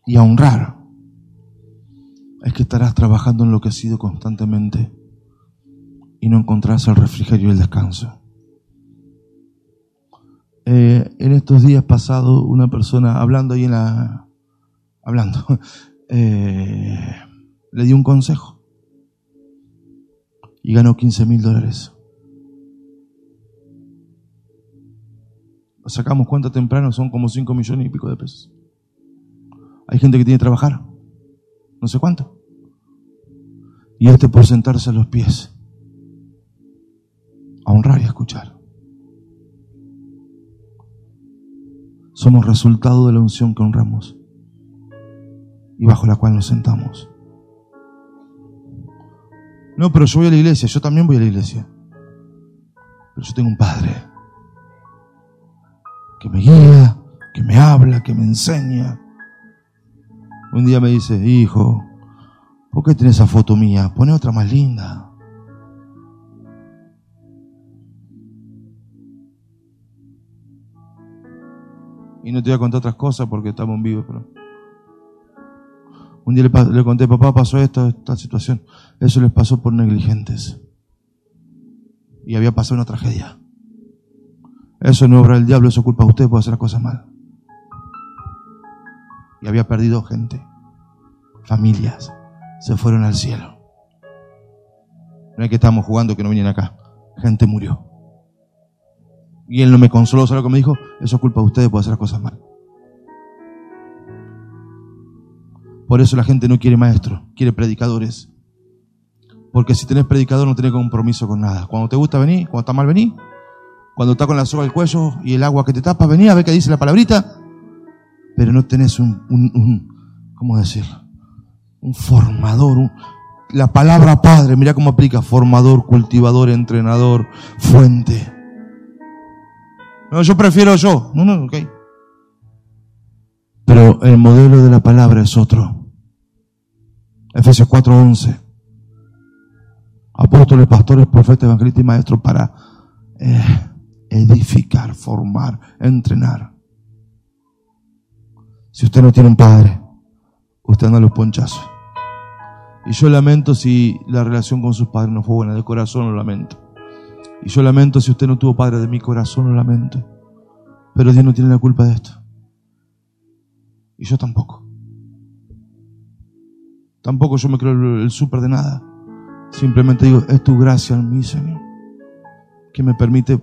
y a honrar, es que estarás trabajando enloquecido constantemente y no encontrarás el refrigerio y el descanso. Eh, en estos días pasados, una persona hablando ahí en la. hablando, eh, le dio un consejo y ganó 15 mil dólares. Sacamos cuenta temprano, son como 5 millones y pico de pesos. Hay gente que tiene que trabajar, no sé cuánto. Y este por sentarse a los pies, a honrar y a escuchar. Somos resultado de la unción que honramos y bajo la cual nos sentamos. No, pero yo voy a la iglesia, yo también voy a la iglesia. Pero yo tengo un padre que me guía, que me habla, que me enseña. Un día me dice, hijo, ¿por qué tienes esa foto mía? Pone otra más linda. Y no te voy a contar otras cosas porque estamos en pero. Un día le, conté, papá, pasó esto, esta situación. Eso les pasó por negligentes. Y había pasado una tragedia. Eso no obra del diablo, eso es culpa de usted por hacer las cosas mal. Y había perdido gente, familias, se fueron al cielo. No es que estamos jugando que no vienen acá. Gente murió. Y él no me consoló, ¿sabe lo que me dijo? Eso es culpa de ustedes por hacer las cosas mal. Por eso la gente no quiere maestros, quiere predicadores. Porque si tenés predicador no tenés compromiso con nada. Cuando te gusta venir, cuando está mal venir, cuando está con la soga al cuello y el agua que te tapa, vení a ver qué dice la palabrita. Pero no tenés un, un, un ¿cómo decirlo? Un formador, un, la palabra padre, mira cómo aplica, formador, cultivador, entrenador, fuente. No, yo prefiero yo. No, no, ok. Pero el modelo de la palabra es otro. Efesios 4:11. Apóstoles, pastores, profetas, evangelistas y maestros para eh, edificar, formar, entrenar. Si usted no tiene un padre, usted anda a los ponchazos. Y yo lamento si la relación con sus padres no fue buena, de corazón lo lamento. Y yo lamento si usted no tuvo padre de mi corazón, lo lamento. Pero Dios no tiene la culpa de esto. Y yo tampoco. Tampoco yo me creo el, súper de nada. Simplemente digo, es tu gracia en mí, Señor, que me permite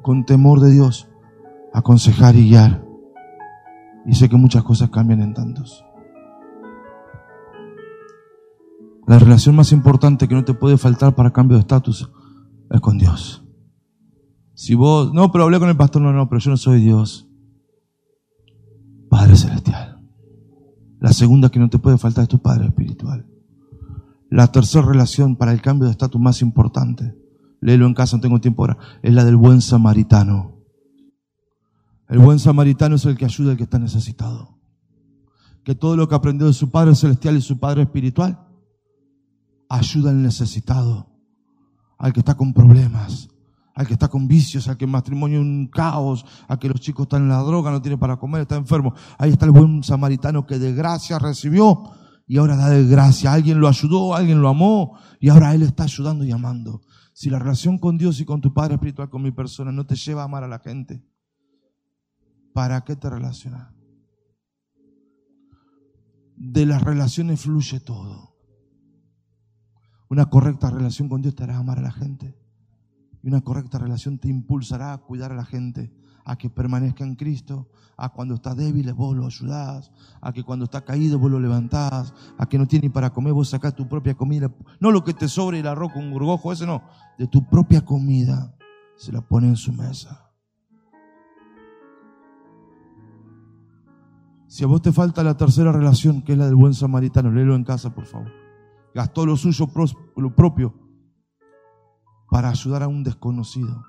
con temor de Dios aconsejar y guiar. Y sé que muchas cosas cambian en tantos. La relación más importante que no te puede faltar para cambio de estatus es con Dios. Si vos, no, pero hablé con el pastor, no, no, pero yo no soy Dios. Padre Celestial. La segunda que no te puede faltar es tu Padre Espiritual. La tercera relación para el cambio de estatus más importante, léelo en casa, no tengo tiempo ahora, es la del buen samaritano. El buen samaritano es el que ayuda al que está necesitado. Que todo lo que aprendió de su Padre Celestial y su Padre Espiritual, ayuda al necesitado, al que está con problemas, al que está con vicios, al que el matrimonio es un caos, al que los chicos están en la droga, no tiene para comer, está enfermo. Ahí está el buen samaritano que de gracia recibió y ahora da de gracia. Alguien lo ayudó, alguien lo amó y ahora él está ayudando y amando. Si la relación con Dios y con tu Padre Espiritual, con mi persona, no te lleva a amar a la gente, ¿para qué te relacionas? De las relaciones fluye todo. Una correcta relación con Dios te hará amar a la gente. Y una correcta relación te impulsará a cuidar a la gente, a que permanezca en Cristo, a cuando está débil vos lo ayudás, a que cuando está caído vos lo levantás, a que no tiene para comer vos sacás tu propia comida, no lo que te sobre el arroz con gorgojo, ese no, de tu propia comida se la pone en su mesa. Si a vos te falta la tercera relación, que es la del buen samaritano, léelo en casa, por favor. Gastó lo suyo lo propio para ayudar a un desconocido.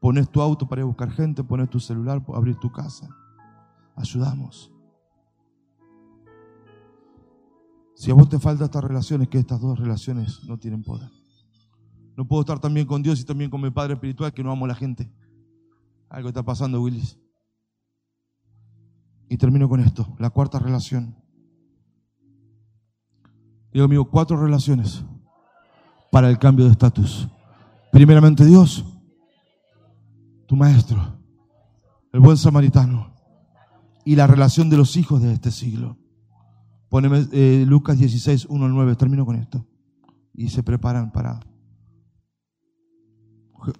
Pones tu auto para ir a buscar gente, pones tu celular para abrir tu casa. Ayudamos. Si a vos te falta estas relaciones, que estas dos relaciones no tienen poder. No puedo estar también con Dios y también con mi Padre Espiritual que no amo a la gente. Algo está pasando, Willis. Y termino con esto, la cuarta relación. Digo amigo, cuatro relaciones para el cambio de estatus. Primeramente Dios, tu maestro, el buen samaritano y la relación de los hijos de este siglo. Poneme eh, Lucas 16, 1 al 9. Termino con esto. Y se preparan para.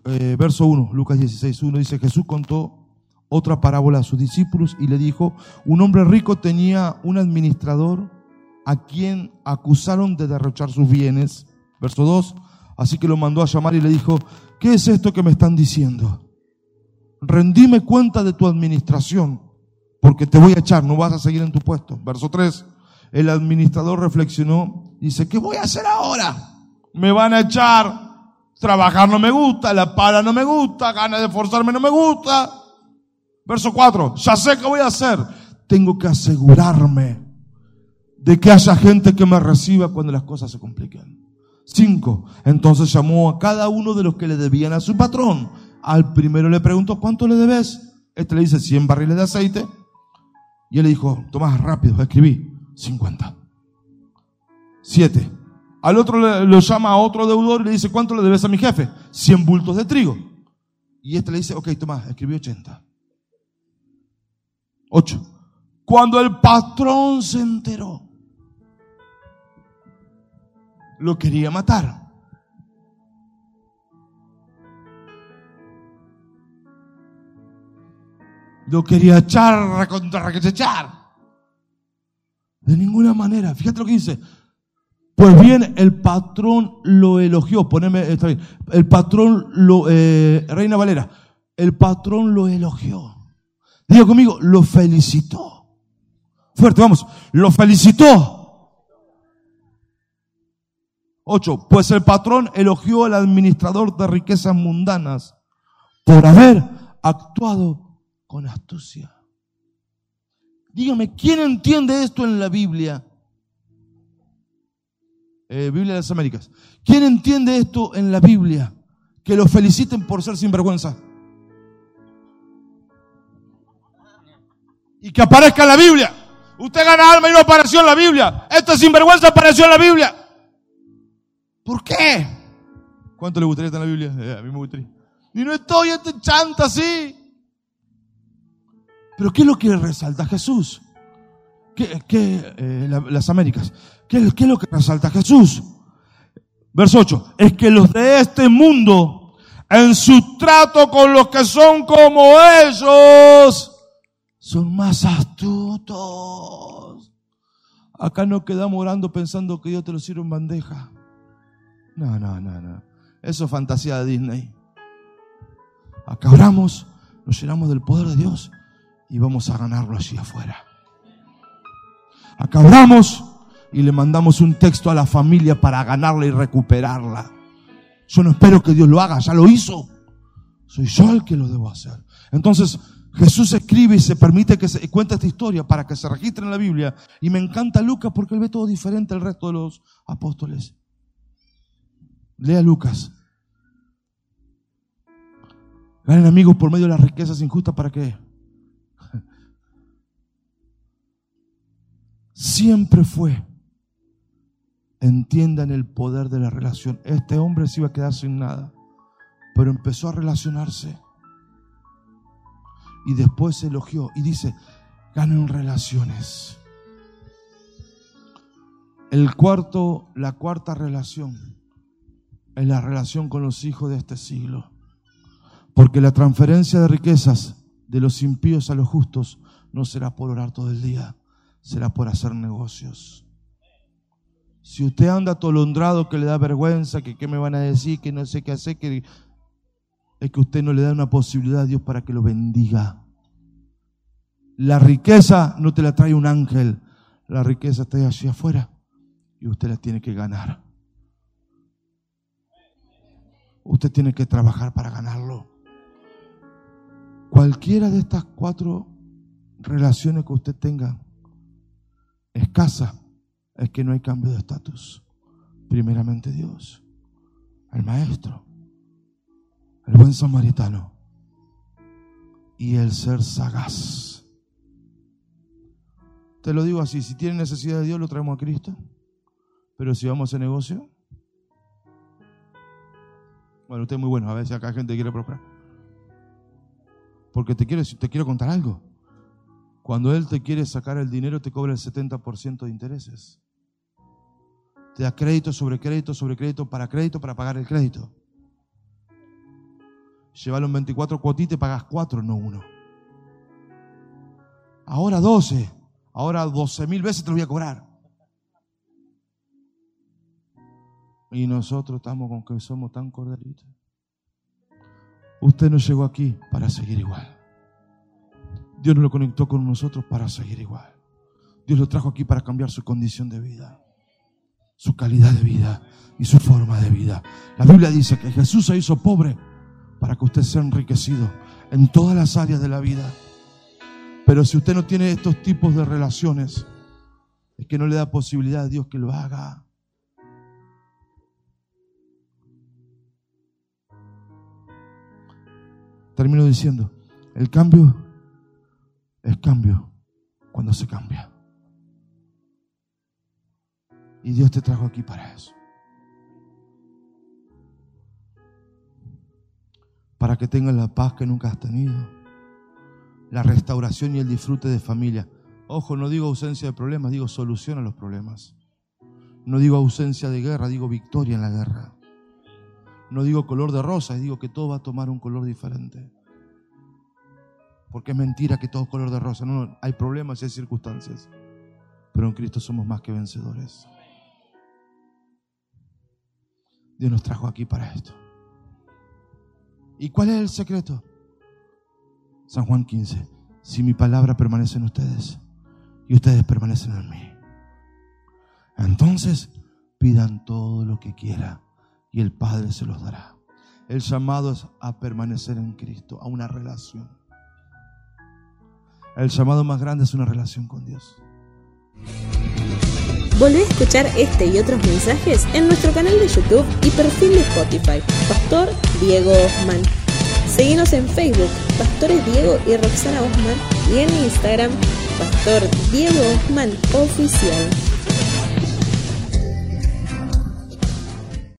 Eh, verso 1, Lucas 16, 1 dice: Jesús contó otra parábola a sus discípulos y le dijo: Un hombre rico tenía un administrador a quien acusaron de derrochar sus bienes. Verso 2. Así que lo mandó a llamar y le dijo: ¿Qué es esto que me están diciendo? Rendime cuenta de tu administración, porque te voy a echar, no vas a seguir en tu puesto. Verso 3 el administrador reflexionó y dice, ¿qué voy a hacer ahora? Me van a echar, trabajar no me gusta, la pala no me gusta, ganas de esforzarme no me gusta. Verso 4, ya sé qué voy a hacer. Tengo que asegurarme de que haya gente que me reciba cuando las cosas se compliquen. 5. Entonces llamó a cada uno de los que le debían a su patrón. Al primero le preguntó, ¿cuánto le debes? Este le dice 100 barriles de aceite. Y él le dijo, Tomás, rápido, escribí. 50. 7. Al otro le, lo llama a otro deudor y le dice, ¿cuánto le debes a mi jefe? 100 bultos de trigo. Y este le dice, ok, toma, escribí 80. 8. Cuando el patrón se enteró, lo quería matar. Lo quería echar, contra echar. De ninguna manera. Fíjate lo que dice. Pues bien, el patrón lo elogió. Poneme, está bien. El patrón lo, eh, Reina Valera, el patrón lo elogió. Diga conmigo, lo felicitó. Fuerte, vamos. Lo felicitó. Ocho. Pues el patrón elogió al administrador de riquezas mundanas por haber actuado con astucia. Dígame, ¿quién entiende esto en la Biblia? Eh, Biblia de las Américas. ¿Quién entiende esto en la Biblia? Que lo feliciten por ser sinvergüenza. Y que aparezca en la Biblia. Usted gana alma y no apareció en la Biblia. Esto es sinvergüenza apareció en la Biblia. ¿Por qué? ¿Cuánto le gustaría estar en la Biblia? Eh, a mí me gustaría. Y no estoy este chanta así. Pero ¿qué es lo que resalta Jesús? ¿Qué, eh, las Américas? ¿Qué, es lo que resalta Jesús? Verso 8. Es que los de este mundo, en su trato con los que son como ellos, son más astutos. Acá no quedamos orando pensando que Dios te lo sirve en bandeja. No, no, no, no. Eso es fantasía de Disney. Acá oramos, nos llenamos del poder de Dios y vamos a ganarlo allí afuera. Acabamos y le mandamos un texto a la familia para ganarla y recuperarla. Yo no espero que Dios lo haga, ya lo hizo. Soy yo el que lo debo hacer. Entonces Jesús escribe y se permite que se cuente esta historia para que se registre en la Biblia. Y me encanta Lucas porque él ve todo diferente al resto de los apóstoles. Lea Lucas. Ganen amigos por medio de las riquezas injustas para que siempre fue. Entiendan el poder de la relación. Este hombre se iba a quedar sin nada, pero empezó a relacionarse. Y después se elogió y dice, ganen relaciones. El cuarto, la cuarta relación es la relación con los hijos de este siglo. Porque la transferencia de riquezas de los impíos a los justos no será por orar todo el día, será por hacer negocios. Si usted anda atolondrado que le da vergüenza, que qué me van a decir, que no sé qué hacer, que es que usted no le da una posibilidad a Dios para que lo bendiga. La riqueza no te la trae un ángel, la riqueza está allí afuera y usted la tiene que ganar. Usted tiene que trabajar para ganarlo. Cualquiera de estas cuatro relaciones que usted tenga escasa es que no hay cambio de estatus. Primeramente Dios, el Maestro, el buen samaritano y el ser sagaz. Te lo digo así, si tiene necesidad de Dios lo traemos a Cristo, pero si vamos a ese negocio, bueno, usted es muy bueno, a veces acá hay gente que quiere prosperar. Porque te quiero, te quiero contar algo. Cuando Él te quiere sacar el dinero, te cobra el 70% de intereses. Te da crédito sobre crédito sobre crédito para crédito para pagar el crédito. Llévalo en 24 cuotitas y pagas 4, no uno. Ahora 12. Ahora 12 mil veces te lo voy a cobrar. Y nosotros estamos con que somos tan corderitos. Usted no llegó aquí para seguir igual. Dios no lo conectó con nosotros para seguir igual. Dios lo trajo aquí para cambiar su condición de vida, su calidad de vida y su forma de vida. La Biblia dice que Jesús se hizo pobre para que usted sea enriquecido en todas las áreas de la vida. Pero si usted no tiene estos tipos de relaciones, es que no le da posibilidad a Dios que lo haga. Termino diciendo, el cambio es cambio cuando se cambia. Y Dios te trajo aquí para eso. Para que tengas la paz que nunca has tenido. La restauración y el disfrute de familia. Ojo, no digo ausencia de problemas, digo solución a los problemas. No digo ausencia de guerra, digo victoria en la guerra. No digo color de rosa, digo que todo va a tomar un color diferente. Porque es mentira que todo es color de rosa. No, no, hay problemas y hay circunstancias. Pero en Cristo somos más que vencedores. Dios nos trajo aquí para esto. ¿Y cuál es el secreto? San Juan 15. Si mi palabra permanece en ustedes y ustedes permanecen en mí, entonces pidan todo lo que quieran y el Padre se los dará. El llamado es a permanecer en Cristo, a una relación. El llamado más grande es una relación con Dios. Volvé a escuchar este y otros mensajes en nuestro canal de YouTube y perfil de Spotify, Pastor Diego Osman. Seguimos en Facebook, Pastores Diego y Roxana Osman, y en Instagram, Pastor Diego Osman Oficial.